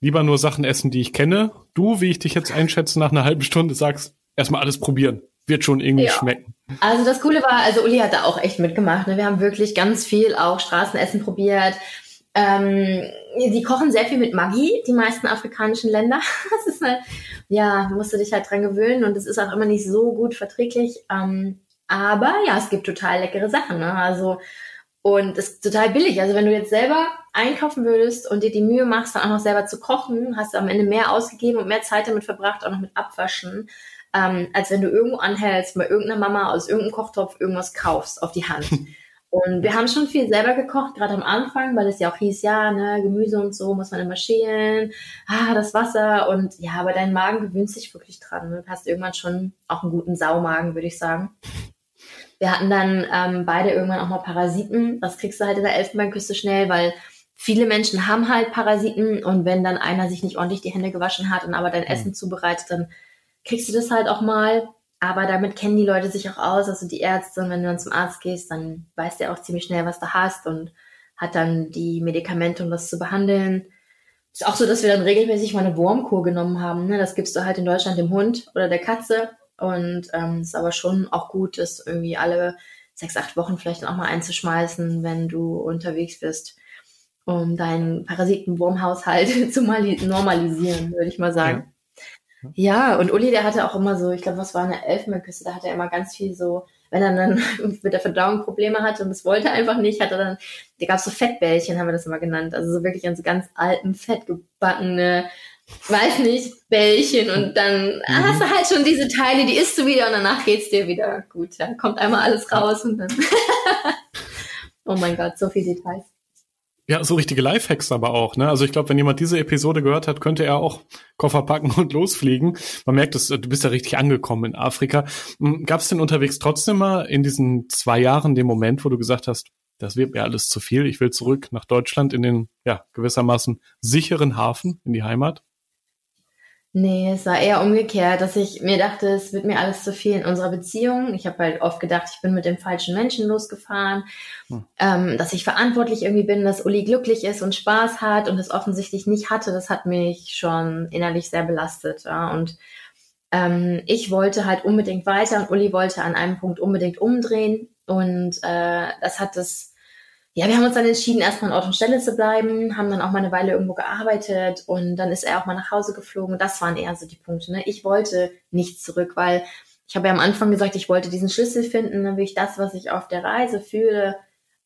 lieber nur Sachen essen, die ich kenne. Du, wie ich dich jetzt einschätze, nach einer halben Stunde sagst, erstmal alles probieren. Wird schon irgendwie ja. schmecken. Also das Coole war, also Uli hat da auch echt mitgemacht. Ne? Wir haben wirklich ganz viel auch Straßenessen probiert. Ähm, die kochen sehr viel mit Maggi, die meisten afrikanischen Länder. Das ist halt, ja, musst du dich halt dran gewöhnen und es ist auch immer nicht so gut verträglich. Ähm, aber ja, es gibt total leckere Sachen. Ne? Also und das ist total billig. Also wenn du jetzt selber einkaufen würdest und dir die Mühe machst, dann auch noch selber zu kochen, hast du am Ende mehr ausgegeben und mehr Zeit damit verbracht, auch noch mit Abwaschen, ähm, als wenn du irgendwo anhältst, bei irgendeiner Mama aus irgendeinem Kochtopf irgendwas kaufst auf die Hand. Und wir haben schon viel selber gekocht, gerade am Anfang, weil es ja auch hieß, ja, ne, Gemüse und so muss man immer schälen, ah, das Wasser und ja, aber dein Magen gewöhnt sich wirklich dran. Ne? Du hast irgendwann schon auch einen guten Saumagen, würde ich sagen. Wir hatten dann ähm, beide irgendwann auch mal Parasiten. Das kriegst du halt in der Elfenbeinküste schnell, weil viele Menschen haben halt Parasiten und wenn dann einer sich nicht ordentlich die Hände gewaschen hat und aber dein mhm. Essen zubereitet, dann kriegst du das halt auch mal. Aber damit kennen die Leute sich auch aus, also die Ärzte. Und wenn du dann zum Arzt gehst, dann weiß der auch ziemlich schnell, was du hast und hat dann die Medikamente, um das zu behandeln. Ist auch so, dass wir dann regelmäßig mal eine Wurmkur genommen haben. Ne? Das gibst du halt in Deutschland dem Hund oder der Katze. Und ähm, ist aber schon auch gut, das irgendwie alle sechs, acht Wochen vielleicht auch mal einzuschmeißen, wenn du unterwegs bist, um deinen Parasitenwurmhaushalt zu normalisieren, würde ich mal sagen. Ja. ja. und Uli, der hatte auch immer so, ich glaube, was war eine Elfenbeinküste, da hatte er immer ganz viel so, wenn er dann mit der Verdauung Probleme hatte und es wollte einfach nicht, hat er dann, da gab es so Fettbällchen, haben wir das immer genannt, also so wirklich an so ganz alten, fettgebackene weiß nicht, Bällchen und dann mhm. hast du halt schon diese Teile, die isst du wieder und danach geht's dir wieder gut. Dann kommt einmal alles raus und dann. oh mein Gott, so viele Details. Ja, so richtige Lifehacks aber auch, ne? Also ich glaube, wenn jemand diese Episode gehört hat, könnte er auch Koffer packen und losfliegen. Man merkt es, du bist ja richtig angekommen in Afrika. Hm, Gab es denn unterwegs trotzdem mal in diesen zwei Jahren den Moment, wo du gesagt hast, das wird mir alles zu viel, ich will zurück nach Deutschland in den, ja, gewissermaßen sicheren Hafen, in die Heimat? Nee, es war eher umgekehrt, dass ich mir dachte, es wird mir alles zu viel in unserer Beziehung. Ich habe halt oft gedacht, ich bin mit dem falschen Menschen losgefahren, hm. ähm, dass ich verantwortlich irgendwie bin, dass Uli glücklich ist und Spaß hat und es offensichtlich nicht hatte. Das hat mich schon innerlich sehr belastet. Ja? Und ähm, ich wollte halt unbedingt weiter und Uli wollte an einem Punkt unbedingt umdrehen. Und äh, das hat das ja, wir haben uns dann entschieden, erstmal an Ort und Stelle zu bleiben, haben dann auch mal eine Weile irgendwo gearbeitet und dann ist er auch mal nach Hause geflogen. Das waren eher so die Punkte. Ne? Ich wollte nicht zurück, weil ich habe ja am Anfang gesagt, ich wollte diesen Schlüssel finden, dann will ich das, was ich auf der Reise fühle,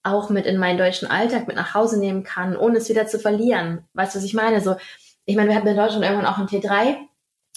auch mit in meinen deutschen Alltag mit nach Hause nehmen kann, ohne es wieder zu verlieren. Weißt du, was ich meine? So, ich meine, wir hatten in Deutschland irgendwann auch einen T3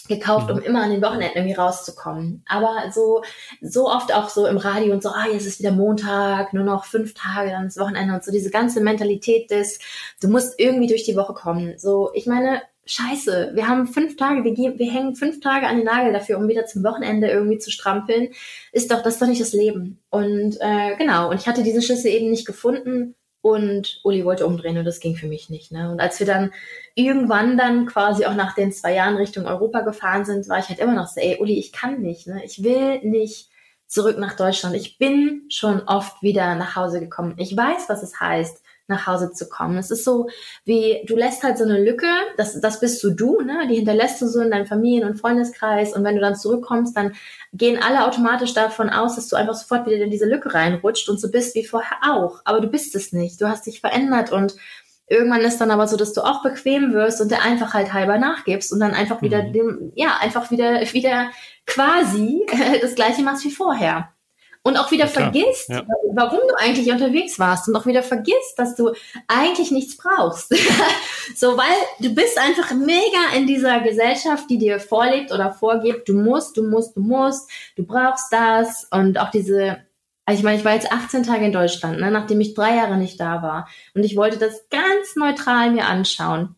gekauft, um mhm. immer an den Wochenenden irgendwie rauszukommen. Aber so, so oft auch so im Radio und so, ah, jetzt ist wieder Montag, nur noch fünf Tage, dann ist Wochenende und so diese ganze Mentalität des, du musst irgendwie durch die Woche kommen. So, ich meine, scheiße, wir haben fünf Tage, wir, gehen, wir hängen fünf Tage an den Nagel dafür, um wieder zum Wochenende irgendwie zu strampeln. Ist doch, das ist doch nicht das Leben. Und äh, genau, und ich hatte diesen Schlüssel eben nicht gefunden und Uli wollte umdrehen und das ging für mich nicht. Ne? Und als wir dann irgendwann dann quasi auch nach den zwei Jahren Richtung Europa gefahren sind, war ich halt immer noch so, ey, Uli, ich kann nicht. Ne? Ich will nicht zurück nach Deutschland. Ich bin schon oft wieder nach Hause gekommen. Ich weiß, was es heißt, nach Hause zu kommen. Es ist so, wie du lässt halt so eine Lücke, das, das bist so du, ne? Die hinterlässt du so in deinem Familien- und Freundeskreis und wenn du dann zurückkommst, dann gehen alle automatisch davon aus, dass du einfach sofort wieder in diese Lücke reinrutscht und so bist wie vorher auch. Aber du bist es nicht. Du hast dich verändert und irgendwann ist dann aber so, dass du auch bequem wirst und der Einfachheit halber nachgibst und dann einfach wieder mhm. dem, ja, einfach wieder, wieder quasi das gleiche machst wie vorher und auch wieder ja, vergisst, ja. warum du eigentlich unterwegs warst und auch wieder vergisst, dass du eigentlich nichts brauchst. so, weil du bist einfach mega in dieser Gesellschaft, die dir vorlebt oder vorgibt, du musst, du musst, du musst, du brauchst das und auch diese also ich meine, ich war jetzt 18 Tage in Deutschland, ne, nachdem ich drei Jahre nicht da war. Und ich wollte das ganz neutral mir anschauen.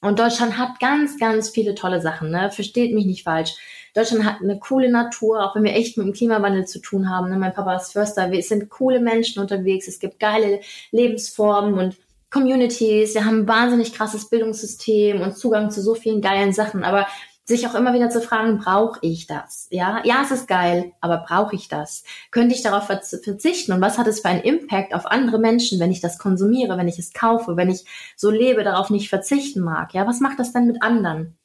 Und Deutschland hat ganz, ganz viele tolle Sachen, ne? Versteht mich nicht falsch. Deutschland hat eine coole Natur, auch wenn wir echt mit dem Klimawandel zu tun haben. Ne? Mein Papa ist Förster, wir sind coole Menschen unterwegs, es gibt geile Lebensformen und Communities, wir haben ein wahnsinnig krasses Bildungssystem und Zugang zu so vielen geilen Sachen, aber sich auch immer wieder zu fragen, brauche ich das? Ja, ja, es ist geil, aber brauche ich das? Könnte ich darauf verzichten? Und was hat es für einen Impact auf andere Menschen, wenn ich das konsumiere, wenn ich es kaufe, wenn ich so lebe, darauf nicht verzichten mag? Ja, was macht das denn mit anderen?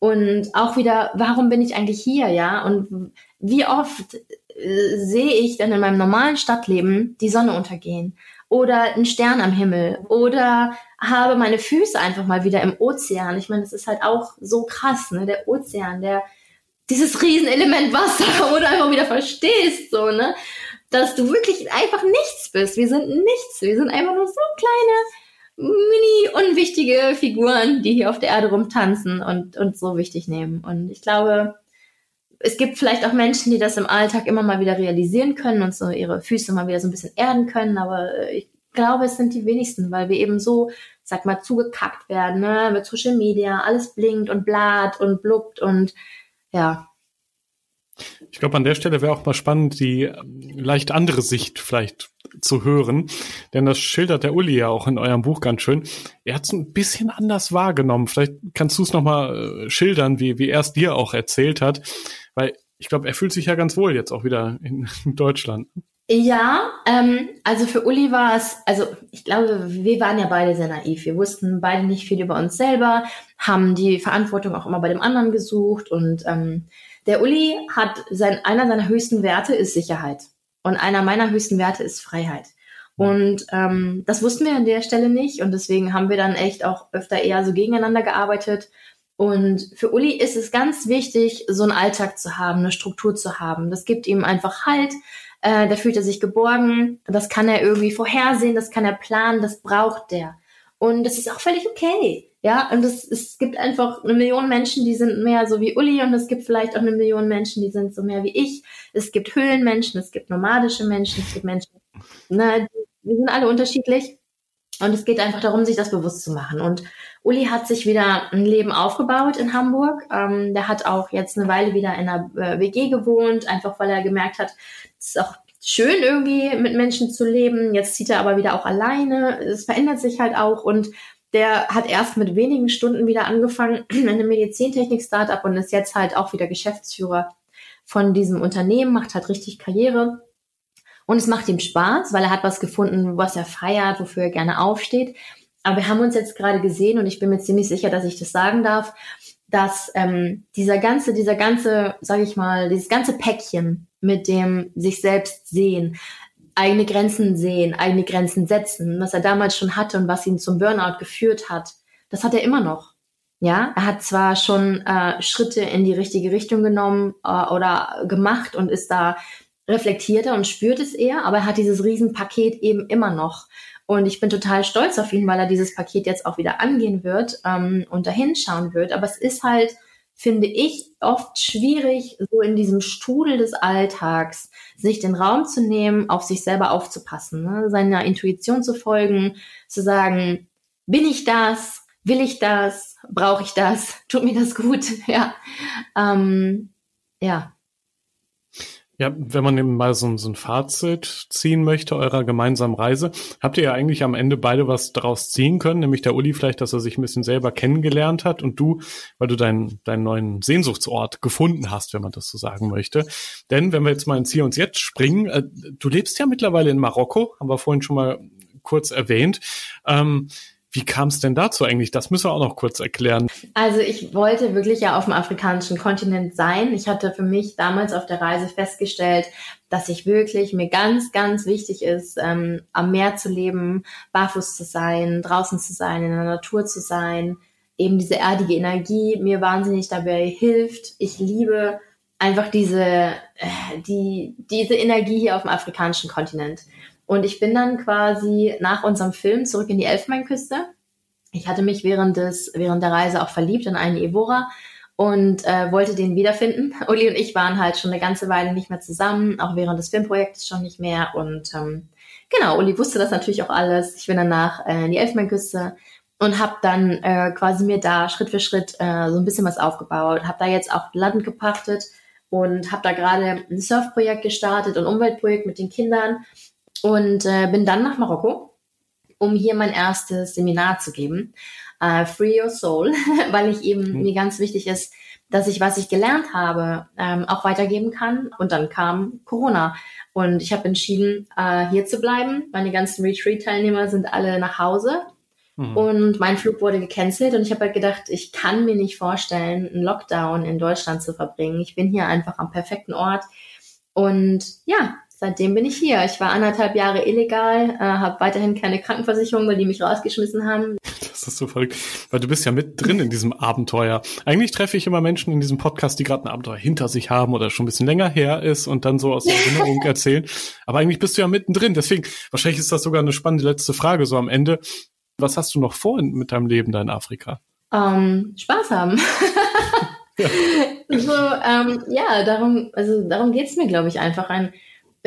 Und auch wieder, warum bin ich eigentlich hier, ja? Und wie oft äh, sehe ich denn in meinem normalen Stadtleben die Sonne untergehen oder einen Stern am Himmel oder habe meine Füße einfach mal wieder im Ozean. Ich meine, das ist halt auch so krass, ne? Der Ozean, der dieses Riesenelement Wasser, wo du einfach wieder verstehst, so, ne? Dass du wirklich einfach nichts bist. Wir sind nichts. Wir sind einfach nur so kleine mini unwichtige Figuren, die hier auf der Erde rumtanzen und, und so wichtig nehmen. Und ich glaube, es gibt vielleicht auch Menschen, die das im Alltag immer mal wieder realisieren können und so ihre Füße mal wieder so ein bisschen erden können, aber äh, ich glaube, es sind die wenigsten, weil wir eben so, sag mal, zugekackt werden, ne, mit Social Media, alles blinkt und blatt und blubbt und ja, ich glaube, an der Stelle wäre auch mal spannend, die ähm, leicht andere Sicht vielleicht zu hören. Denn das schildert der Uli ja auch in eurem Buch ganz schön. Er hat es ein bisschen anders wahrgenommen. Vielleicht kannst du es nochmal äh, schildern, wie, wie er es dir auch erzählt hat. Weil ich glaube, er fühlt sich ja ganz wohl jetzt auch wieder in Deutschland. Ja, ähm, also für Uli war es, also ich glaube, wir waren ja beide sehr naiv. Wir wussten beide nicht viel über uns selber, haben die Verantwortung auch immer bei dem anderen gesucht und ähm, der Uli hat sein, einer seiner höchsten Werte ist Sicherheit. Und einer meiner höchsten Werte ist Freiheit. Und ähm, das wussten wir an der Stelle nicht. Und deswegen haben wir dann echt auch öfter eher so gegeneinander gearbeitet. Und für Uli ist es ganz wichtig, so einen Alltag zu haben, eine Struktur zu haben. Das gibt ihm einfach Halt. Äh, da fühlt er sich geborgen. Das kann er irgendwie vorhersehen, das kann er planen, das braucht der. Und das ist auch völlig okay. Ja, und es, es gibt einfach eine Million Menschen, die sind mehr so wie Uli und es gibt vielleicht auch eine Million Menschen, die sind so mehr wie ich. Es gibt Höhlenmenschen, es gibt nomadische Menschen, es gibt Menschen, ne, wir sind alle unterschiedlich. Und es geht einfach darum, sich das bewusst zu machen. Und Uli hat sich wieder ein Leben aufgebaut in Hamburg. Ähm, der hat auch jetzt eine Weile wieder in einer äh, WG gewohnt, einfach weil er gemerkt hat, ist auch schön irgendwie mit Menschen zu leben. Jetzt zieht er aber wieder auch alleine. Es verändert sich halt auch und der hat erst mit wenigen Stunden wieder angefangen in einem Medizintechnik-Startup und ist jetzt halt auch wieder Geschäftsführer von diesem Unternehmen, macht halt richtig Karriere. Und es macht ihm Spaß, weil er hat was gefunden, was er feiert, wofür er gerne aufsteht. Aber wir haben uns jetzt gerade gesehen und ich bin mir ziemlich sicher, dass ich das sagen darf, dass ähm, dieser ganze, dieser ganze, sage ich mal, dieses ganze Päckchen mit dem sich selbst sehen, eigene Grenzen sehen, eigene Grenzen setzen, was er damals schon hatte und was ihn zum Burnout geführt hat, das hat er immer noch. Ja, er hat zwar schon äh, Schritte in die richtige Richtung genommen äh, oder gemacht und ist da reflektierter und spürt es eher, aber er hat dieses Riesenpaket eben immer noch. Und ich bin total stolz auf ihn, weil er dieses Paket jetzt auch wieder angehen wird ähm, und dahin schauen wird. Aber es ist halt finde ich oft schwierig, so in diesem Strudel des Alltags, sich den Raum zu nehmen, auf sich selber aufzupassen, ne? seiner Intuition zu folgen, zu sagen, bin ich das? Will ich das? Brauche ich das? Tut mir das gut? Ja. Ähm, ja. Ja, wenn man eben mal so, so, ein Fazit ziehen möchte eurer gemeinsamen Reise, habt ihr ja eigentlich am Ende beide was daraus ziehen können, nämlich der Uli vielleicht, dass er sich ein bisschen selber kennengelernt hat und du, weil du deinen, deinen neuen Sehnsuchtsort gefunden hast, wenn man das so sagen möchte. Denn wenn wir jetzt mal ins Hier und Jetzt springen, äh, du lebst ja mittlerweile in Marokko, haben wir vorhin schon mal kurz erwähnt. Ähm, wie kam es denn dazu eigentlich? Das müssen wir auch noch kurz erklären. Also ich wollte wirklich ja auf dem afrikanischen Kontinent sein. Ich hatte für mich damals auf der Reise festgestellt, dass ich wirklich mir ganz, ganz wichtig ist, ähm, am Meer zu leben, barfuß zu sein, draußen zu sein, in der Natur zu sein, eben diese erdige Energie mir wahnsinnig dabei hilft. Ich liebe einfach diese, äh, die, diese Energie hier auf dem afrikanischen Kontinent. Und ich bin dann quasi nach unserem Film zurück in die Elfenbeinküste. Ich hatte mich während des, während der Reise auch verliebt in einen Evora und äh, wollte den wiederfinden. Uli und ich waren halt schon eine ganze Weile nicht mehr zusammen, auch während des Filmprojektes schon nicht mehr. Und ähm, genau, Uli wusste das natürlich auch alles. Ich bin danach äh, in die Elfenbeinküste und habe dann äh, quasi mir da Schritt für Schritt äh, so ein bisschen was aufgebaut. Habe da jetzt auch Land gepachtet und habe da gerade ein Surfprojekt gestartet und Umweltprojekt mit den Kindern und äh, bin dann nach Marokko, um hier mein erstes Seminar zu geben, äh, Free Your Soul, weil ich eben mhm. mir ganz wichtig ist, dass ich, was ich gelernt habe, ähm, auch weitergeben kann. Und dann kam Corona. Und ich habe entschieden, äh, hier zu bleiben. Meine ganzen Retreat-Teilnehmer sind alle nach Hause. Mhm. Und mein Flug wurde gecancelt. Und ich habe halt gedacht, ich kann mir nicht vorstellen, einen Lockdown in Deutschland zu verbringen. Ich bin hier einfach am perfekten Ort. Und ja, seitdem bin ich hier. Ich war anderthalb Jahre illegal, äh, habe weiterhin keine Krankenversicherung, weil die mich rausgeschmissen haben. Das ist so verrückt, weil du bist ja mit drin in diesem Abenteuer. Eigentlich treffe ich immer Menschen in diesem Podcast, die gerade ein Abenteuer hinter sich haben oder schon ein bisschen länger her ist und dann so aus der Erinnerung erzählen. Aber eigentlich bist du ja mittendrin. Deswegen, wahrscheinlich ist das sogar eine spannende letzte Frage so am Ende. Was hast du noch vor mit deinem Leben da in Afrika? Ähm, Spaß haben. so, ähm, ja, darum, also darum geht's mir, glaube ich, einfach ein.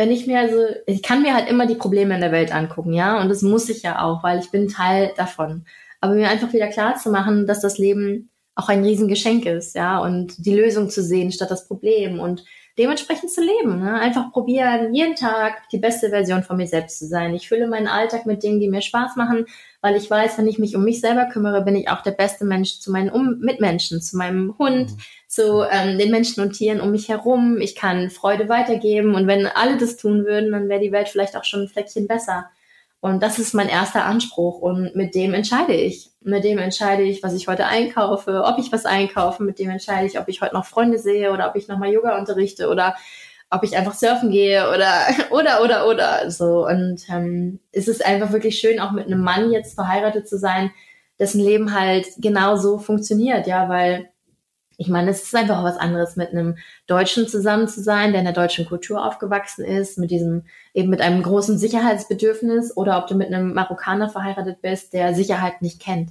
Wenn ich mir also, ich kann mir halt immer die Probleme in der Welt angucken, ja, und das muss ich ja auch, weil ich bin Teil davon. Aber mir einfach wieder klar zu machen, dass das Leben auch ein Riesengeschenk ist, ja, und die Lösung zu sehen statt das Problem und dementsprechend zu leben. Ne? Einfach probieren, jeden Tag die beste Version von mir selbst zu sein. Ich fülle meinen Alltag mit Dingen, die mir Spaß machen, weil ich weiß, wenn ich mich um mich selber kümmere, bin ich auch der beste Mensch zu meinen um Mitmenschen, zu meinem Hund, mhm. zu ähm, den Menschen und Tieren um mich herum. Ich kann Freude weitergeben und wenn alle das tun würden, dann wäre die Welt vielleicht auch schon ein Fleckchen besser. Und das ist mein erster Anspruch und mit dem entscheide ich. Mit dem entscheide ich, was ich heute einkaufe, ob ich was einkaufe, mit dem entscheide ich, ob ich heute noch Freunde sehe oder ob ich nochmal Yoga unterrichte oder ob ich einfach surfen gehe oder oder oder oder so. Und ähm, es ist einfach wirklich schön, auch mit einem Mann jetzt verheiratet zu sein, dessen Leben halt genau so funktioniert, ja, weil ich meine, es ist einfach auch was anderes, mit einem Deutschen zusammen zu sein, der in der deutschen Kultur aufgewachsen ist, mit diesem, eben mit einem großen Sicherheitsbedürfnis oder ob du mit einem Marokkaner verheiratet bist, der Sicherheit nicht kennt.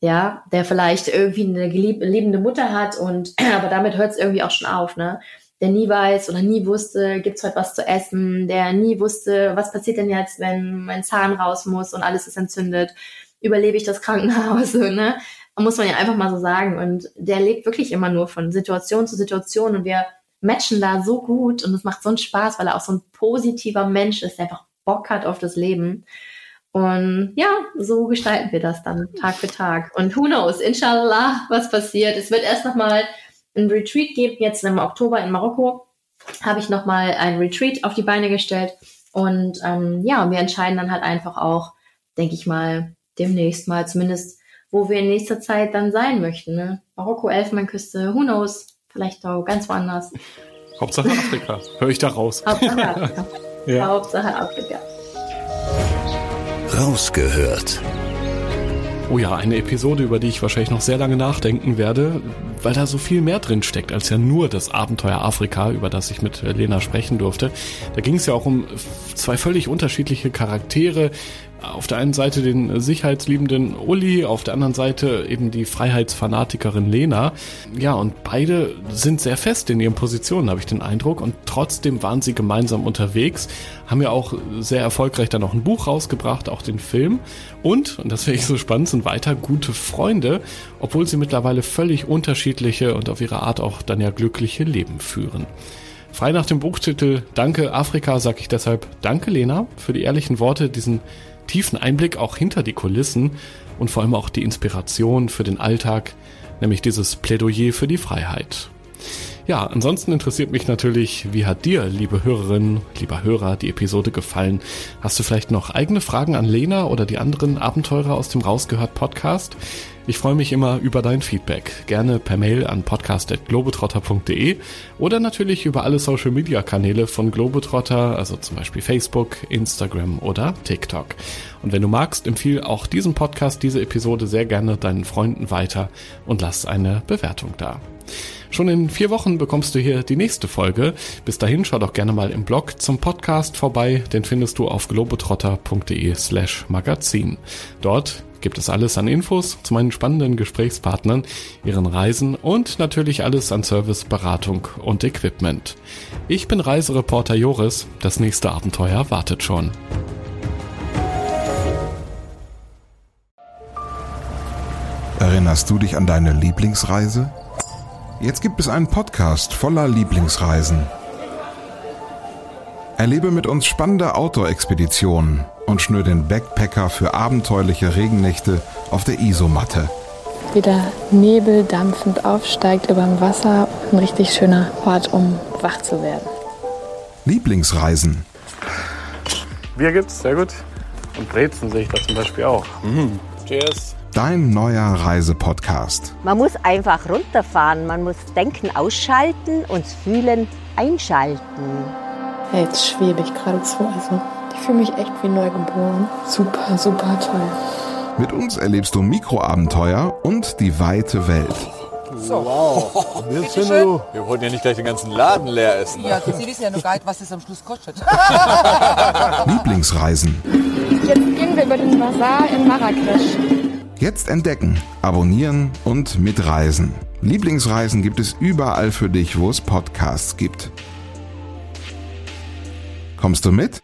Ja, der vielleicht irgendwie eine liebende Mutter hat und, aber damit hört es irgendwie auch schon auf, ne? Der nie weiß oder nie wusste, gibt's heute was zu essen, der nie wusste, was passiert denn jetzt, wenn mein Zahn raus muss und alles ist entzündet, überlebe ich das Krankenhaus, ne? Muss man ja einfach mal so sagen. Und der lebt wirklich immer nur von Situation zu Situation und wir matchen da so gut und es macht so einen Spaß, weil er auch so ein positiver Mensch ist, der einfach Bock hat auf das Leben. Und ja, so gestalten wir das dann Tag für Tag. Und who knows, inshallah, was passiert. Es wird erst nochmal ein Retreat geben, jetzt im Oktober in Marokko habe ich nochmal ein Retreat auf die Beine gestellt. Und ähm, ja, wir entscheiden dann halt einfach auch, denke ich mal, demnächst mal zumindest wo wir in nächster Zeit dann sein möchten. Ne? Marokko, Elfenbeinküste, who knows? Vielleicht auch ganz woanders. Hauptsache Afrika. Höre ich da raus. Hauptsache Afrika. ja. Hauptsache Afrika. Rausgehört. Oh ja, eine Episode, über die ich wahrscheinlich noch sehr lange nachdenken werde, weil da so viel mehr drin steckt als ja nur das Abenteuer Afrika, über das ich mit Lena sprechen durfte. Da ging es ja auch um zwei völlig unterschiedliche Charaktere, auf der einen Seite den sicherheitsliebenden Uli, auf der anderen Seite eben die Freiheitsfanatikerin Lena. Ja, und beide sind sehr fest in ihren Positionen, habe ich den Eindruck. Und trotzdem waren sie gemeinsam unterwegs, haben ja auch sehr erfolgreich dann noch ein Buch rausgebracht, auch den Film. Und, und das finde ich so spannend, sind weiter gute Freunde, obwohl sie mittlerweile völlig unterschiedliche und auf ihre Art auch dann ja glückliche Leben führen. Frei nach dem Buchtitel Danke Afrika sage ich deshalb Danke Lena für die ehrlichen Worte, diesen tiefen Einblick auch hinter die Kulissen und vor allem auch die Inspiration für den Alltag, nämlich dieses Plädoyer für die Freiheit. Ja, ansonsten interessiert mich natürlich, wie hat dir, liebe Hörerinnen, lieber Hörer, die Episode gefallen? Hast du vielleicht noch eigene Fragen an Lena oder die anderen Abenteurer aus dem Rausgehört Podcast? Ich freue mich immer über dein Feedback. Gerne per Mail an podcast.globetrotter.de oder natürlich über alle Social Media Kanäle von Globetrotter, also zum Beispiel Facebook, Instagram oder TikTok. Und wenn du magst, empfiehl auch diesen Podcast, diese Episode sehr gerne deinen Freunden weiter und lass eine Bewertung da. Schon in vier Wochen bekommst du hier die nächste Folge. Bis dahin schau doch gerne mal im Blog zum Podcast vorbei. Den findest du auf globetrotter.de slash magazin. Dort gibt es alles an Infos zu meinen spannenden Gesprächspartnern, ihren Reisen und natürlich alles an Service, Beratung und Equipment. Ich bin Reisereporter Joris. Das nächste Abenteuer wartet schon. Erinnerst du dich an deine Lieblingsreise? Jetzt gibt es einen Podcast voller Lieblingsreisen. Erlebe mit uns spannende Outdoor-Expeditionen und schnür den Backpacker für abenteuerliche Regennächte auf der Isomatte. Wie der Nebel dampfend aufsteigt über dem Wasser. Ein richtig schöner Ort, um wach zu werden. Lieblingsreisen. Bier gibt's, sehr gut. Und Brezen sehe ich da zum Beispiel auch. Mhm. Cheers. Dein neuer Reisepodcast. Man muss einfach runterfahren, man muss Denken ausschalten und Fühlen einschalten. Jetzt schwebe ich geradezu. Also ich fühle mich echt wie neugeboren. Super, super toll. Mit uns erlebst du Mikroabenteuer und die weite Welt. So. Wow. du? Wir wollten ja nicht gleich den ganzen Laden leer essen. Ja, Sie wissen ja noch gar nicht, was es am Schluss kostet. Lieblingsreisen. Jetzt gehen wir über den Bazar in Marrakesch. Jetzt entdecken, abonnieren und mitreisen. Lieblingsreisen gibt es überall für dich, wo es Podcasts gibt. Kommst du mit?